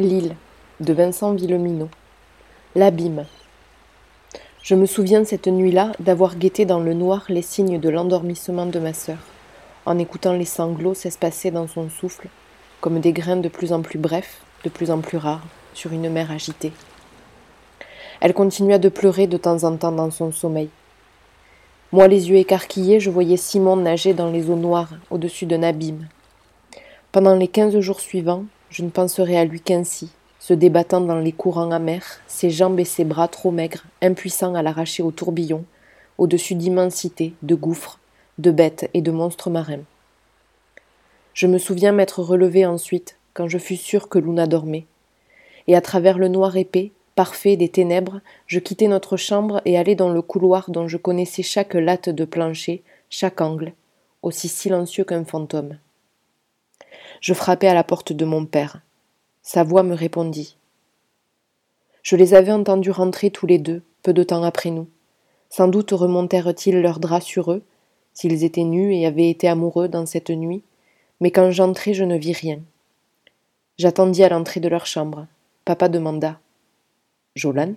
L'île de Vincent Villeminot. L'abîme. Je me souviens cette nuit-là d'avoir guetté dans le noir les signes de l'endormissement de ma sœur, en écoutant les sanglots s'espacer dans son souffle, comme des grains de plus en plus brefs, de plus en plus rares, sur une mer agitée. Elle continua de pleurer de temps en temps dans son sommeil. Moi, les yeux écarquillés, je voyais Simon nager dans les eaux noires, au-dessus d'un abîme. Pendant les quinze jours suivants, je ne penserai à lui qu'ainsi, se débattant dans les courants amers, ses jambes et ses bras trop maigres, impuissants à l'arracher au tourbillon, au-dessus d'immensités, de gouffres, de bêtes et de monstres marins. Je me souviens m'être relevé ensuite, quand je fus sûr que Luna dormait, et à travers le noir épais, parfait des ténèbres, je quittai notre chambre et allai dans le couloir dont je connaissais chaque latte de plancher, chaque angle, aussi silencieux qu'un fantôme. Je frappai à la porte de mon père. Sa voix me répondit. Je les avais entendus rentrer tous les deux, peu de temps après nous. Sans doute remontèrent-ils leurs draps sur eux, s'ils étaient nus et avaient été amoureux dans cette nuit, mais quand j'entrai je ne vis rien. J'attendis à l'entrée de leur chambre. Papa demanda. Jolan?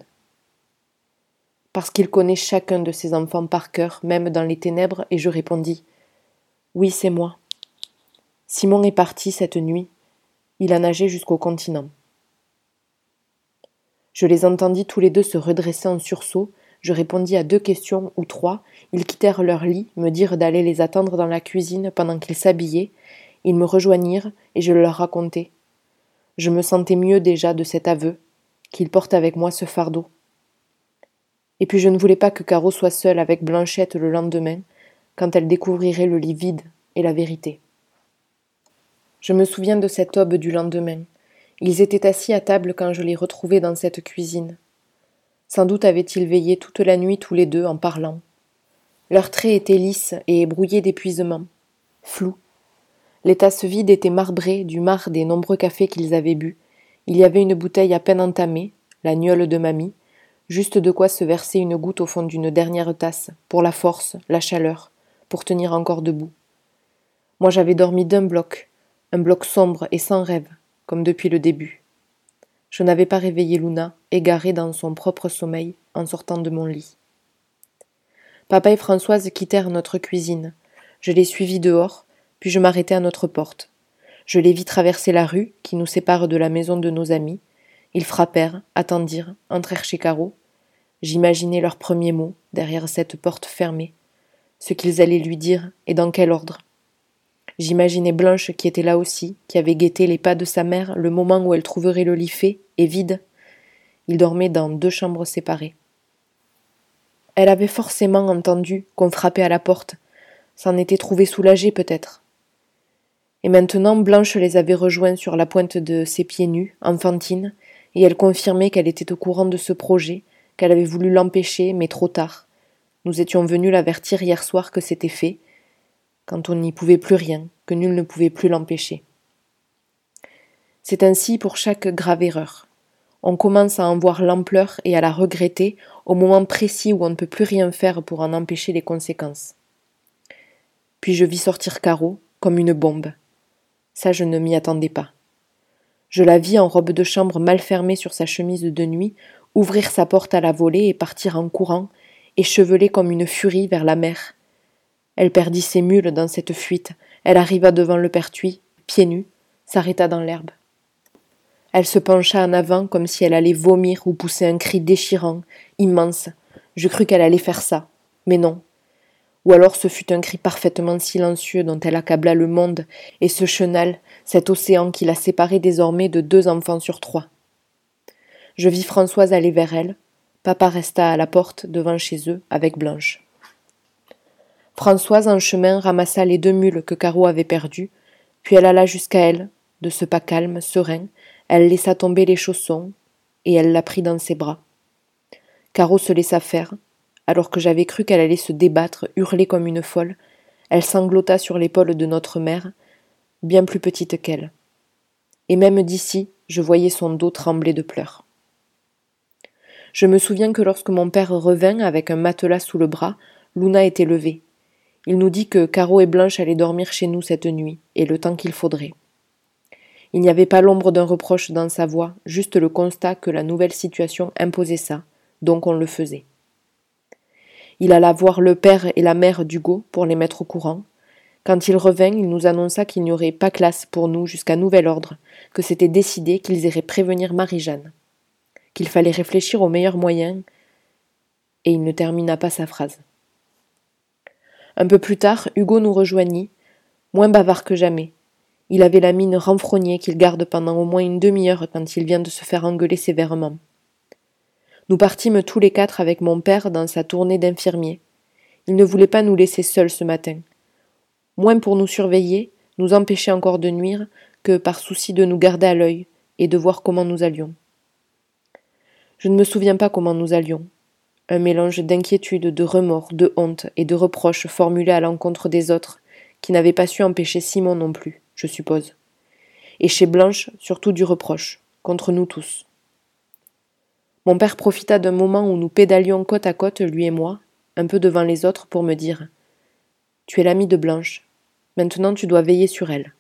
Parce qu'il connaît chacun de ses enfants par cœur, même dans les ténèbres, et je répondis. Oui, c'est moi. Simon est parti cette nuit. Il a nagé jusqu'au continent. Je les entendis tous les deux se redresser en sursaut. Je répondis à deux questions ou trois. Ils quittèrent leur lit, me dirent d'aller les attendre dans la cuisine pendant qu'ils s'habillaient. Ils me rejoignirent et je leur racontai. Je me sentais mieux déjà de cet aveu, qu'ils portent avec moi ce fardeau. Et puis je ne voulais pas que Caro soit seule avec Blanchette le lendemain, quand elle découvrirait le lit vide et la vérité. Je me souviens de cette aube du lendemain. Ils étaient assis à table quand je les retrouvai dans cette cuisine. Sans doute avaient-ils veillé toute la nuit tous les deux en parlant. Leurs traits étaient lisses et brouillés d'épuisement, flous. Les tasses vides étaient marbrées du marc des nombreux cafés qu'ils avaient bu. Il y avait une bouteille à peine entamée, la gnole de mamie, juste de quoi se verser une goutte au fond d'une dernière tasse, pour la force, la chaleur, pour tenir encore debout. Moi j'avais dormi d'un bloc, un bloc sombre et sans rêve, comme depuis le début. Je n'avais pas réveillé Luna, égarée dans son propre sommeil, en sortant de mon lit. Papa et Françoise quittèrent notre cuisine. Je les suivis dehors, puis je m'arrêtai à notre porte. Je les vis traverser la rue qui nous sépare de la maison de nos amis. Ils frappèrent, attendirent, entrèrent chez Caro. J'imaginais leurs premiers mots derrière cette porte fermée, ce qu'ils allaient lui dire et dans quel ordre. J'imaginais Blanche qui était là aussi, qui avait guetté les pas de sa mère le moment où elle trouverait le lit fait et vide. Il dormait dans deux chambres séparées. Elle avait forcément entendu qu'on frappait à la porte, s'en était trouvée soulagée peut-être. Et maintenant Blanche les avait rejoints sur la pointe de ses pieds nus, enfantine, et elle confirmait qu'elle était au courant de ce projet, qu'elle avait voulu l'empêcher, mais trop tard. Nous étions venus l'avertir hier soir que c'était fait, quand on n'y pouvait plus rien, que nul ne pouvait plus l'empêcher. C'est ainsi pour chaque grave erreur. On commence à en voir l'ampleur et à la regretter au moment précis où on ne peut plus rien faire pour en empêcher les conséquences. Puis je vis sortir Caro comme une bombe. Ça, je ne m'y attendais pas. Je la vis en robe de chambre mal fermée sur sa chemise de nuit, ouvrir sa porte à la volée et partir en courant, échevelée comme une furie vers la mer, elle perdit ses mules dans cette fuite. Elle arriva devant le pertuis, pieds nus, s'arrêta dans l'herbe. Elle se pencha en avant comme si elle allait vomir ou pousser un cri déchirant, immense. Je crus qu'elle allait faire ça. Mais non. Ou alors ce fut un cri parfaitement silencieux dont elle accabla le monde, et ce chenal, cet océan qui la séparait désormais de deux enfants sur trois. Je vis Françoise aller vers elle. Papa resta à la porte devant chez eux avec Blanche. Françoise, en chemin, ramassa les deux mules que Caro avait perdues, puis elle alla jusqu'à elle, de ce pas calme, serein, elle laissa tomber les chaussons, et elle la prit dans ses bras. Caro se laissa faire, alors que j'avais cru qu'elle allait se débattre, hurler comme une folle, elle sanglota sur l'épaule de notre mère, bien plus petite qu'elle. Et même d'ici, je voyais son dos trembler de pleurs. Je me souviens que lorsque mon père revint avec un matelas sous le bras, Luna était levée. Il nous dit que Caro et Blanche allaient dormir chez nous cette nuit, et le temps qu'il faudrait. Il n'y avait pas l'ombre d'un reproche dans sa voix, juste le constat que la nouvelle situation imposait ça, donc on le faisait. Il alla voir le père et la mère d'Hugo pour les mettre au courant. Quand il revint, il nous annonça qu'il n'y aurait pas classe pour nous jusqu'à nouvel ordre, que c'était décidé qu'ils iraient prévenir Marie-Jeanne, qu'il fallait réfléchir aux meilleurs moyens, et il ne termina pas sa phrase. Un peu plus tard, Hugo nous rejoignit, moins bavard que jamais. Il avait la mine renfrognée qu'il garde pendant au moins une demi-heure quand il vient de se faire engueuler sévèrement. Nous partîmes tous les quatre avec mon père dans sa tournée d'infirmier. Il ne voulait pas nous laisser seuls ce matin. Moins pour nous surveiller, nous empêcher encore de nuire, que par souci de nous garder à l'œil et de voir comment nous allions. Je ne me souviens pas comment nous allions un mélange d'inquiétude, de remords, de honte et de reproches formulés à l'encontre des autres, qui n'avaient pas su empêcher Simon non plus, je suppose. Et chez Blanche, surtout du reproche, contre nous tous. Mon père profita d'un moment où nous pédalions côte à côte, lui et moi, un peu devant les autres, pour me dire Tu es l'ami de Blanche. Maintenant tu dois veiller sur elle.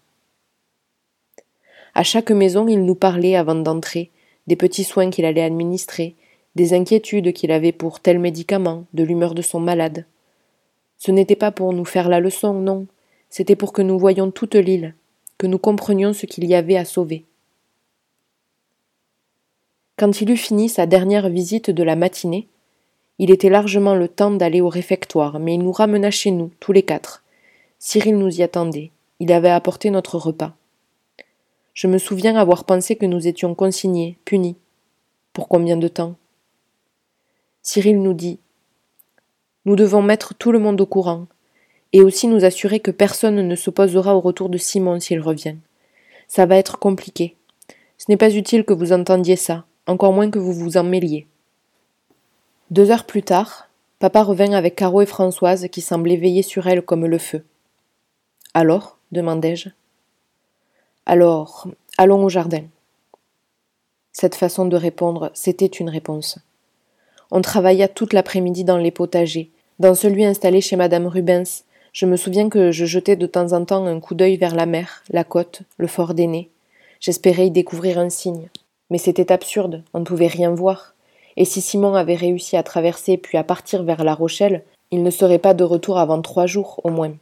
À chaque maison, il nous parlait avant d'entrer, des petits soins qu'il allait administrer, des inquiétudes qu'il avait pour tel médicament, de l'humeur de son malade. Ce n'était pas pour nous faire la leçon, non, c'était pour que nous voyions toute l'île, que nous comprenions ce qu'il y avait à sauver. Quand il eut fini sa dernière visite de la matinée, il était largement le temps d'aller au réfectoire, mais il nous ramena chez nous, tous les quatre. Cyril nous y attendait. Il avait apporté notre repas. Je me souviens avoir pensé que nous étions consignés, punis. Pour combien de temps? Cyril nous dit Nous devons mettre tout le monde au courant, et aussi nous assurer que personne ne s'opposera au retour de Simon s'il revient. Ça va être compliqué. Ce n'est pas utile que vous entendiez ça, encore moins que vous vous en mêliez. Deux heures plus tard, papa revint avec Caro et Françoise qui semblaient veiller sur elle comme le feu. Alors? demandai-je. Alors, allons au jardin. Cette façon de répondre, c'était une réponse. On travailla toute l'après-midi dans les potagers. Dans celui installé chez madame Rubens, je me souviens que je jetais de temps en temps un coup d'œil vers la mer, la côte, le fort d'aîné. J'espérais y découvrir un signe. Mais c'était absurde, on ne pouvait rien voir. Et si Simon avait réussi à traverser puis à partir vers La Rochelle, il ne serait pas de retour avant trois jours au moins.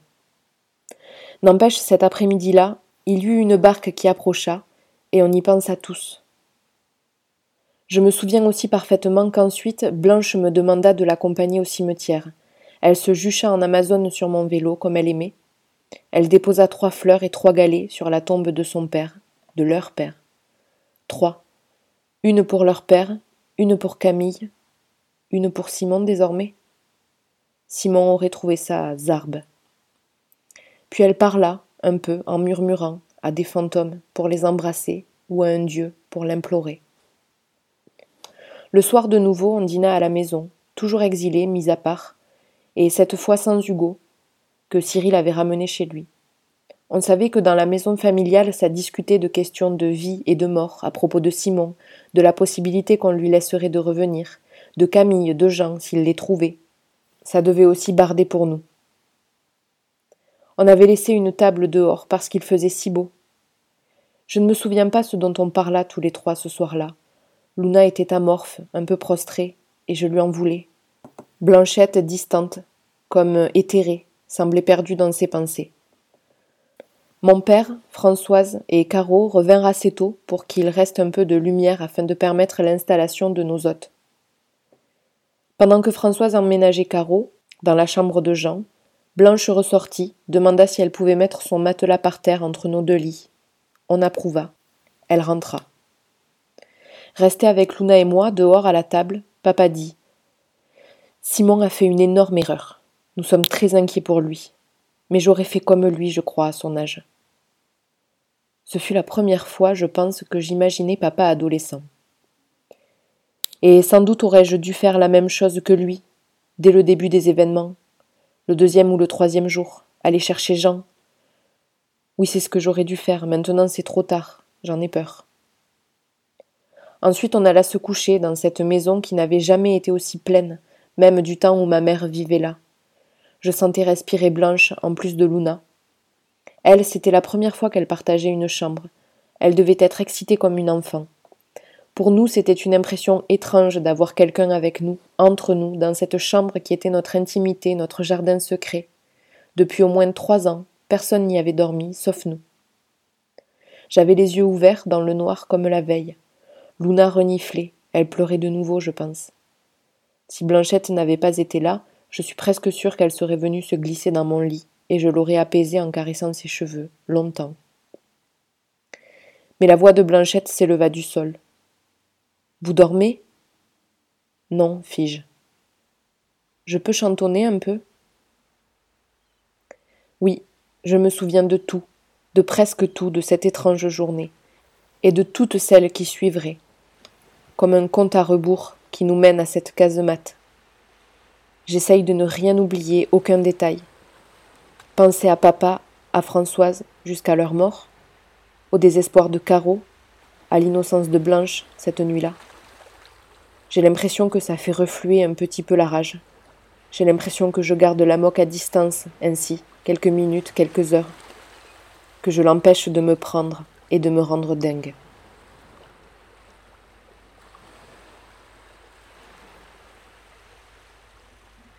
N'empêche, cet après-midi-là, il y eut une barque qui approcha, et on y pensa tous. Je me souviens aussi parfaitement qu'ensuite Blanche me demanda de l'accompagner au cimetière. Elle se jucha en amazone sur mon vélo, comme elle aimait. Elle déposa trois fleurs et trois galets sur la tombe de son père, de leur père. Trois. Une pour leur père, une pour Camille, une pour Simon désormais. Simon aurait trouvé ça zarbe. Puis elle parla, un peu, en murmurant, à des fantômes pour les embrasser, ou à un dieu pour l'implorer. Le soir de nouveau, on dîna à la maison, toujours exilé, mis à part, et cette fois sans Hugo, que Cyril avait ramené chez lui. On savait que dans la maison familiale, ça discutait de questions de vie et de mort à propos de Simon, de la possibilité qu'on lui laisserait de revenir, de Camille, de Jean, s'il les trouvait. Ça devait aussi barder pour nous. On avait laissé une table dehors parce qu'il faisait si beau. Je ne me souviens pas ce dont on parla tous les trois ce soir-là. Luna était amorphe, un peu prostrée, et je lui en voulais. Blanchette, distante, comme éthérée, semblait perdue dans ses pensées. Mon père, Françoise et Caro revinrent assez tôt pour qu'il reste un peu de lumière afin de permettre l'installation de nos hôtes. Pendant que Françoise emménageait Caro, dans la chambre de Jean, Blanche ressortit, demanda si elle pouvait mettre son matelas par terre entre nos deux lits. On approuva. Elle rentra. Resté avec Luna et moi, dehors à la table, papa dit Simon a fait une énorme erreur. Nous sommes très inquiets pour lui. Mais j'aurais fait comme lui, je crois, à son âge. Ce fut la première fois, je pense, que j'imaginais papa adolescent. Et sans doute aurais-je dû faire la même chose que lui, dès le début des événements, le deuxième ou le troisième jour, aller chercher Jean. Oui, c'est ce que j'aurais dû faire, maintenant c'est trop tard, j'en ai peur. Ensuite on alla se coucher dans cette maison qui n'avait jamais été aussi pleine, même du temps où ma mère vivait là. Je sentais respirer Blanche en plus de Luna. Elle, c'était la première fois qu'elle partageait une chambre. Elle devait être excitée comme une enfant. Pour nous, c'était une impression étrange d'avoir quelqu'un avec nous, entre nous, dans cette chambre qui était notre intimité, notre jardin secret. Depuis au moins trois ans, personne n'y avait dormi, sauf nous. J'avais les yeux ouverts dans le noir comme la veille. Luna reniflait, elle pleurait de nouveau, je pense. Si Blanchette n'avait pas été là, je suis presque sûre qu'elle serait venue se glisser dans mon lit, et je l'aurais apaisée en caressant ses cheveux, longtemps. Mais la voix de Blanchette s'éleva du sol. Vous dormez? Non, fis-je. Je peux chantonner un peu? Oui, je me souviens de tout, de presque tout de cette étrange journée, et de toutes celles qui suivraient, comme un compte à rebours qui nous mène à cette casemate. J'essaye de ne rien oublier, aucun détail. Penser à papa, à Françoise, jusqu'à leur mort, au désespoir de Caro, à l'innocence de Blanche cette nuit-là. J'ai l'impression que ça fait refluer un petit peu la rage. J'ai l'impression que je garde la moque à distance, ainsi, quelques minutes, quelques heures, que je l'empêche de me prendre et de me rendre dingue.